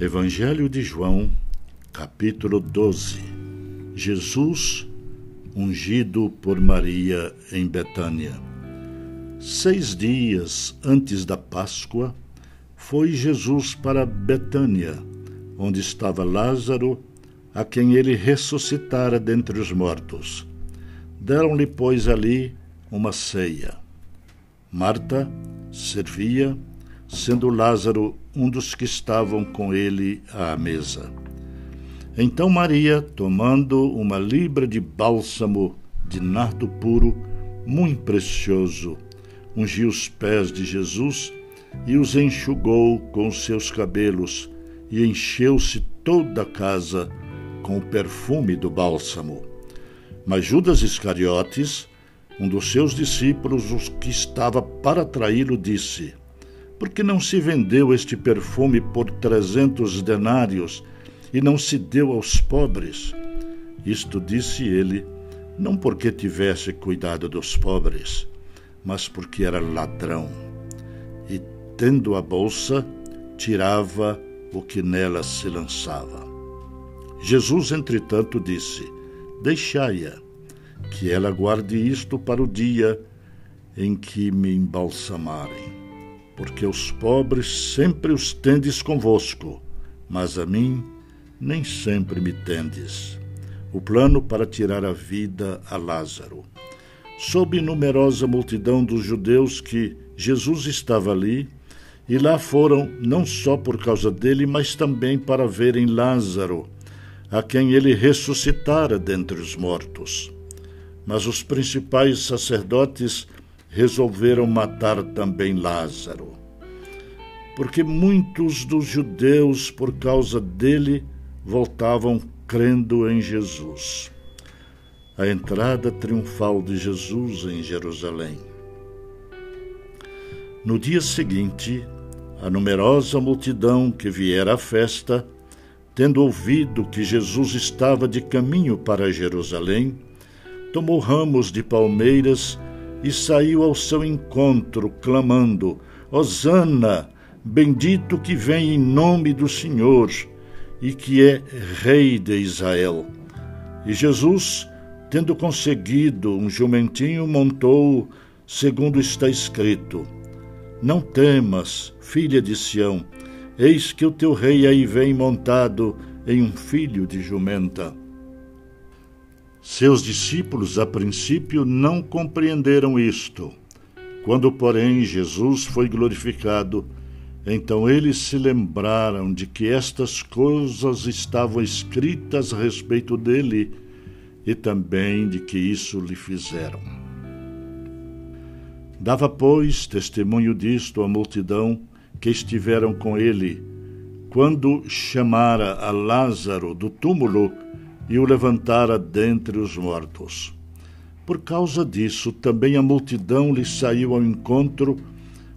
Evangelho de João, capítulo 12. Jesus ungido por Maria em Betânia. Seis dias antes da Páscoa, foi Jesus para Betânia, onde estava Lázaro, a quem ele ressuscitara dentre os mortos. Deram-lhe, pois, ali uma ceia. Marta servia, sendo Lázaro um dos que estavam com ele à mesa. Então Maria, tomando uma libra de bálsamo de nardo puro, muito precioso, ungiu os pés de Jesus e os enxugou com os seus cabelos, e encheu-se toda a casa com o perfume do bálsamo. Mas Judas Iscariotes, um dos seus discípulos, os que estava para traí-lo, disse: Por que não se vendeu este perfume por trezentos denários e não se deu aos pobres? Isto disse ele, não porque tivesse cuidado dos pobres, mas porque era ladrão. E, tendo a bolsa, tirava o que nela se lançava. Jesus, entretanto, disse: Deixai-a, que ela guarde isto para o dia em que me embalsamarem. Porque os pobres sempre os tendes convosco, mas a mim nem sempre me tendes. O plano para tirar a vida a Lázaro. Soube numerosa multidão dos judeus que Jesus estava ali, e lá foram não só por causa dele, mas também para verem Lázaro, a quem ele ressuscitara dentre os mortos. Mas os principais sacerdotes resolveram matar também Lázaro, porque muitos dos judeus, por causa dele, voltavam crendo em Jesus. A entrada triunfal de Jesus em Jerusalém. No dia seguinte, a numerosa multidão que viera à festa, tendo ouvido que Jesus estava de caminho para Jerusalém, tomou ramos de palmeiras e saiu ao seu encontro, clamando: Hosana, bendito que vem em nome do Senhor e que é Rei de Israel. E Jesus, tendo conseguido um jumentinho, montou, segundo está escrito: Não temas, filha de Sião, eis que o teu rei aí vem montado em um filho de jumenta. Seus discípulos, a princípio, não compreenderam isto. Quando, porém, Jesus foi glorificado, então eles se lembraram de que estas coisas estavam escritas a respeito dele e também de que isso lhe fizeram. Dava, pois, testemunho disto à multidão que estiveram com ele, quando chamara a Lázaro do túmulo e o levantara dentre os mortos. Por causa disso, também a multidão lhe saiu ao encontro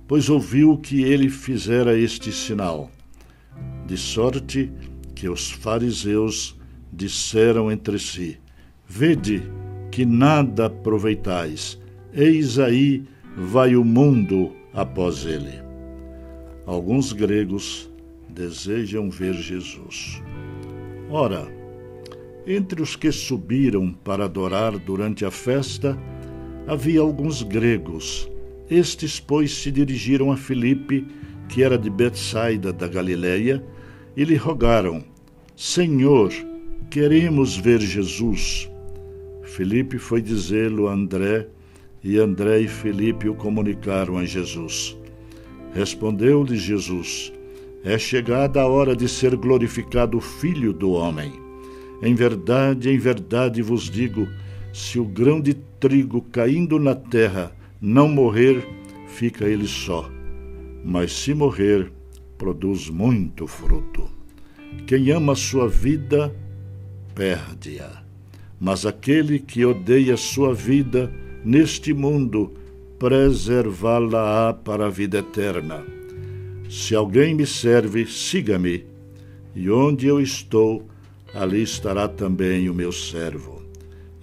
pois ouviu que ele fizera este sinal. De sorte que os fariseus disseram entre si: Vede que nada aproveitais, eis aí vai o mundo após ele. Alguns gregos desejam ver Jesus. Ora, entre os que subiram para adorar durante a festa, havia alguns gregos estes, pois, se dirigiram a Filipe, que era de Betsaida da Galiléia, e lhe rogaram: Senhor, queremos ver Jesus. Filipe foi dizê-lo a André, e André e Filipe o comunicaram a Jesus. Respondeu-lhe Jesus: É chegada a hora de ser glorificado o Filho do homem. Em verdade, em verdade vos digo: se o grão de trigo caindo na terra não morrer, fica ele só, mas se morrer, produz muito fruto. Quem ama a sua vida, perde-a. Mas aquele que odeia sua vida neste mundo, preservá-la-á para a vida eterna. Se alguém me serve, siga-me, e onde eu estou, ali estará também o meu servo.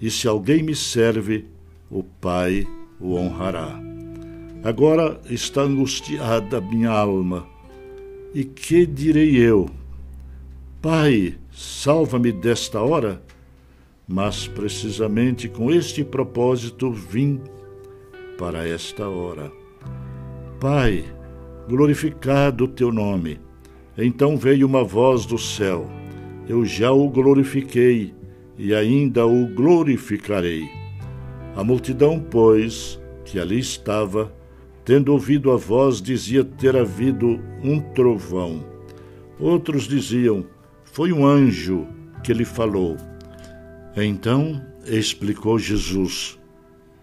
E se alguém me serve, o Pai o honrará. Agora está angustiada minha alma. E que direi eu? Pai, salva-me desta hora? Mas precisamente com este propósito vim para esta hora. Pai, glorificado o teu nome. Então veio uma voz do céu: Eu já o glorifiquei e ainda o glorificarei. A multidão, pois, que ali estava, tendo ouvido a voz, dizia ter havido um trovão. Outros diziam: Foi um anjo que lhe falou. Então explicou Jesus: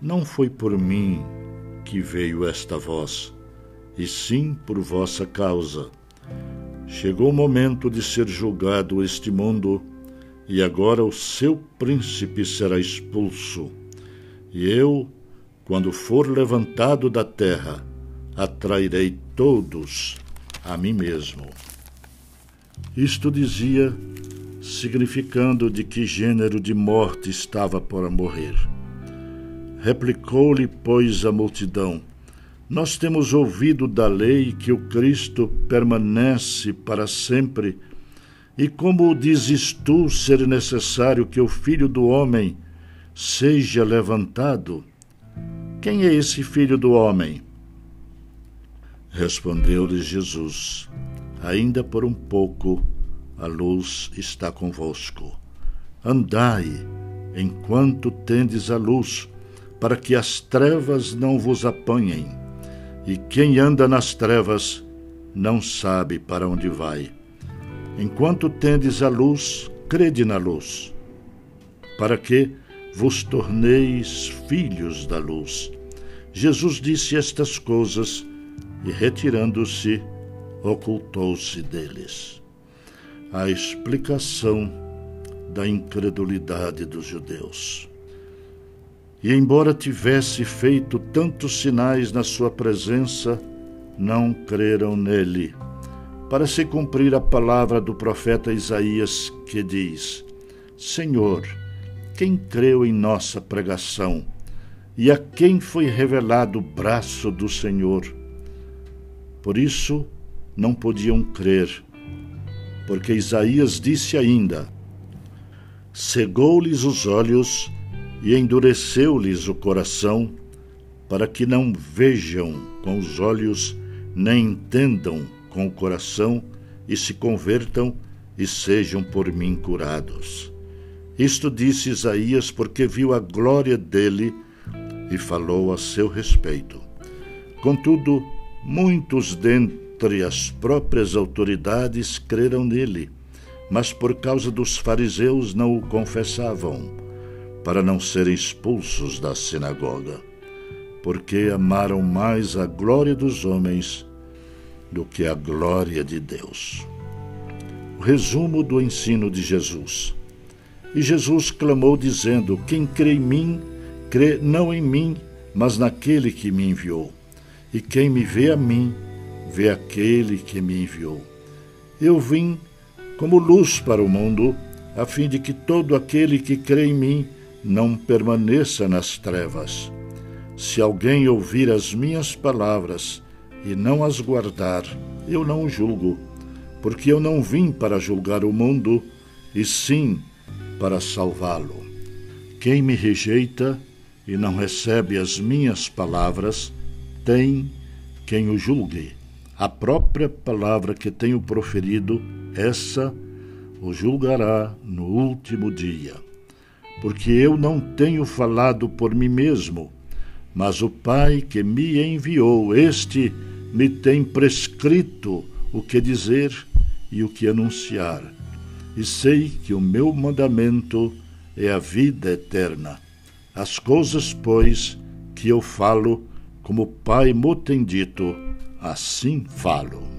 Não foi por mim que veio esta voz, e sim por vossa causa. Chegou o momento de ser julgado este mundo, e agora o seu príncipe será expulso. E eu, quando for levantado da terra, atrairei todos a mim mesmo. Isto dizia, significando de que gênero de morte estava para morrer. Replicou-lhe, pois, a multidão: Nós temos ouvido da lei que o Cristo permanece para sempre. E como dizes tu ser necessário que o Filho do Homem seja levantado? Quem é esse Filho do Homem? Respondeu-lhe Jesus: Ainda por um pouco a luz está convosco. Andai enquanto tendes a luz para que as trevas não vos apanhem. E quem anda nas trevas não sabe para onde vai. Enquanto tendes a luz, crede na luz, para que vos torneis filhos da luz. Jesus disse estas coisas e, retirando-se, ocultou-se deles. A explicação da incredulidade dos judeus. E embora tivesse feito tantos sinais na sua presença, não creram nele. Para se cumprir a palavra do profeta Isaías, que diz: Senhor, quem creu em nossa pregação? E a quem foi revelado o braço do Senhor? Por isso não podiam crer, porque Isaías disse ainda: Cegou-lhes os olhos e endureceu-lhes o coração, para que não vejam com os olhos, nem entendam com o coração, e se convertam e sejam por mim curados. Isto disse Isaías porque viu a glória dele e falou a seu respeito. Contudo, muitos dentre as próprias autoridades creram nele, mas por causa dos fariseus não o confessavam para não serem expulsos da sinagoga, porque amaram mais a glória dos homens do que a glória de Deus. O resumo do ensino de Jesus. E Jesus clamou, dizendo: Quem crê em mim, crê não em mim, mas naquele que me enviou. E quem me vê a mim, vê aquele que me enviou. Eu vim como luz para o mundo, a fim de que todo aquele que crê em mim não permaneça nas trevas. Se alguém ouvir as minhas palavras e não as guardar, eu não o julgo, porque eu não vim para julgar o mundo, e sim para salvá-lo. Quem me rejeita e não recebe as minhas palavras, tem quem o julgue. A própria palavra que tenho proferido, essa o julgará no último dia porque eu não tenho falado por mim mesmo, mas o Pai que me enviou, este me tem prescrito o que dizer e o que anunciar. E sei que o meu mandamento é a vida eterna. As coisas, pois, que eu falo, como o Pai me tem dito, assim falo.